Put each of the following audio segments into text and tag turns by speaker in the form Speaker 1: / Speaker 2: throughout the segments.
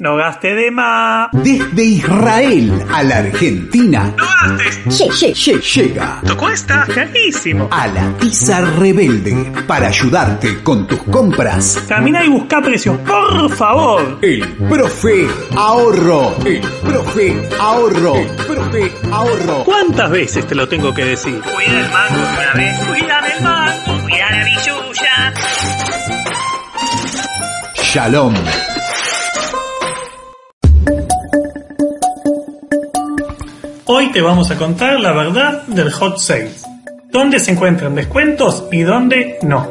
Speaker 1: No gaste de más.
Speaker 2: Desde Israel a la Argentina.
Speaker 1: No gastes.
Speaker 2: llega.
Speaker 1: Tu cuesta carísimo.
Speaker 2: A la tiza rebelde para ayudarte con tus compras.
Speaker 1: Camina y busca precios, por favor.
Speaker 2: El profe ahorro. El profe ahorro. El profe ahorro.
Speaker 1: ¿Cuántas veces te lo tengo que decir? Cuida el mango una vez. Cuídame el mango. Cuida la billulla.
Speaker 2: Shalom.
Speaker 1: Hoy te vamos a contar la verdad del hot sale. Dónde se encuentran descuentos y dónde no.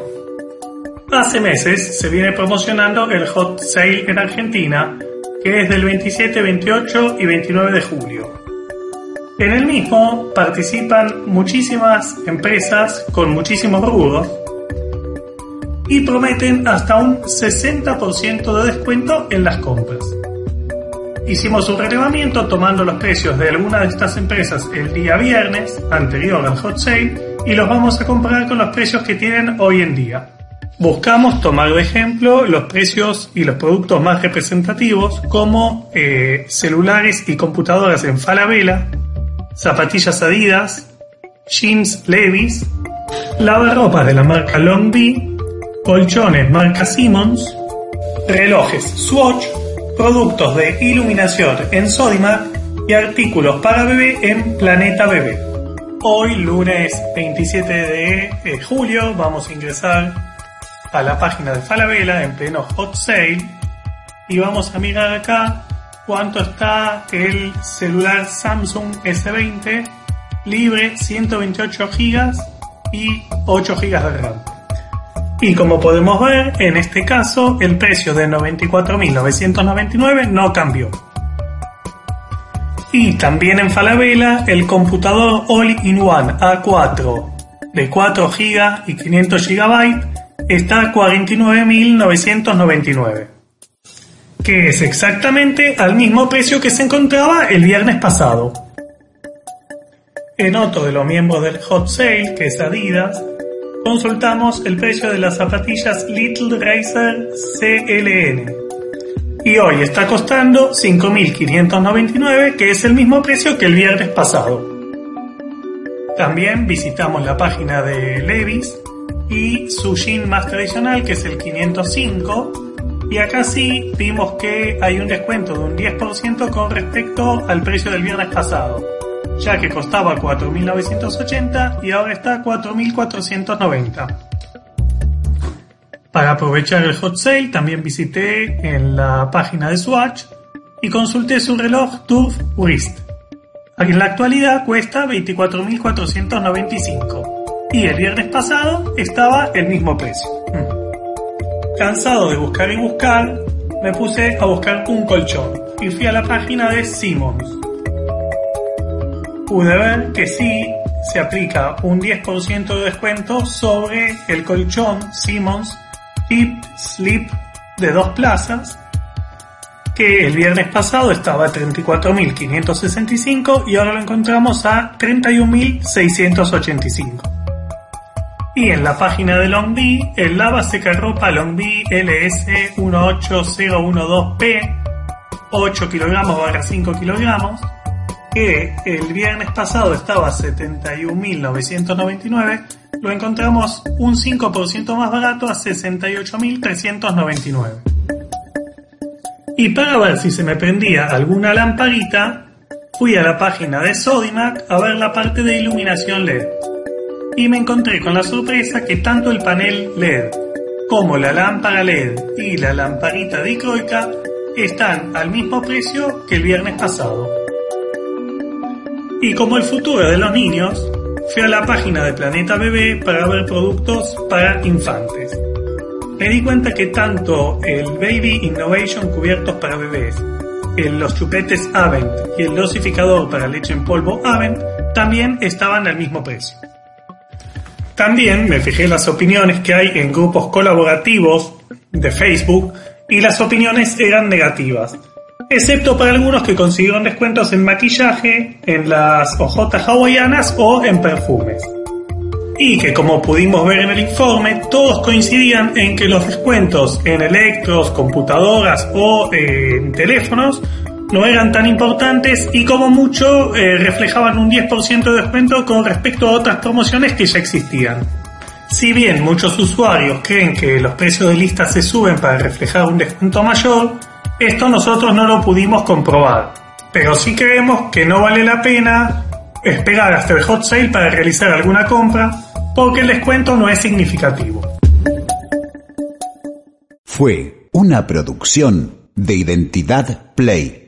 Speaker 1: Hace meses se viene promocionando el hot sale en Argentina, que es del 27, 28 y 29 de julio. En el mismo participan muchísimas empresas con muchísimos rubros y prometen hasta un 60% de descuento en las compras. Hicimos un relevamiento tomando los precios de algunas de estas empresas el día viernes anterior al hot sale y los vamos a comparar con los precios que tienen hoy en día. Buscamos tomar de ejemplo los precios y los productos más representativos como eh, celulares y computadoras en Falabella, zapatillas Adidas, jeans Levi's, lavarropas de la marca Longby, colchones marca Simmons, relojes Swatch, productos de iluminación en Sodimac y artículos para bebé en Planeta Bebé. Hoy, lunes 27 de eh, julio, vamos a ingresar a la página de Falabella en pleno hot sale y vamos a mirar acá cuánto está el celular Samsung S20 libre 128 GB y 8 GB de RAM. Y como podemos ver, en este caso el precio de 94.999 no cambió. Y también en Falabella el computador All-in-One A4 de 4 GB y 500 GB está a 49.999 que es exactamente al mismo precio que se encontraba el viernes pasado. En otro de los miembros del Hot Sale, que es Adidas, consultamos el precio de las zapatillas Little Racer CLN. Y hoy está costando 5.599, que es el mismo precio que el viernes pasado. También visitamos la página de Levis y su jean más tradicional, que es el 505, y acá sí vimos que hay un descuento de un 10% con respecto al precio del viernes pasado, ya que costaba 4.980 y ahora está a 4.490. Para aprovechar el hot sale también visité en la página de Swatch y consulté su reloj Turf Wrist. En la actualidad cuesta 24.495 y el viernes pasado estaba el mismo precio. Cansado de buscar y buscar, me puse a buscar un colchón y fui a la página de Simmons. Pude ver que sí se aplica un 10% de descuento sobre el colchón Simmons Tip Sleep de dos plazas que el viernes pasado estaba a 34.565 y ahora lo encontramos a 31.685. Y en la página de Longby, el lava secarropa Longby LS18012P, 8 kilogramos barra 5 kilogramos, que el viernes pasado estaba a 71.999, lo encontramos un 5% más barato a 68.399. Y para ver si se me prendía alguna lamparita, fui a la página de Sodimac a ver la parte de iluminación LED y me encontré con la sorpresa que tanto el panel LED como la lámpara LED y la lamparita dicroica están al mismo precio que el viernes pasado. Y como el futuro de los niños, fui a la página de Planeta Bebé para ver productos para infantes. Me di cuenta que tanto el Baby Innovation cubiertos para bebés, el, los chupetes Avent y el dosificador para leche en polvo Avent también estaban al mismo precio. También me fijé las opiniones que hay en grupos colaborativos de Facebook y las opiniones eran negativas, excepto para algunos que consiguieron descuentos en maquillaje, en las hojotas hawaianas o en perfumes. y que como pudimos ver en el informe, todos coincidían en que los descuentos en electros, computadoras o eh, teléfonos no eran tan importantes y como mucho eh, reflejaban un 10% de descuento con respecto a otras promociones que ya existían. Si bien muchos usuarios creen que los precios de lista se suben para reflejar un descuento mayor, esto nosotros no lo pudimos comprobar. Pero sí creemos que no vale la pena esperar hasta el hot sale para realizar alguna compra porque el descuento no es significativo.
Speaker 2: Fue una producción de Identidad Play.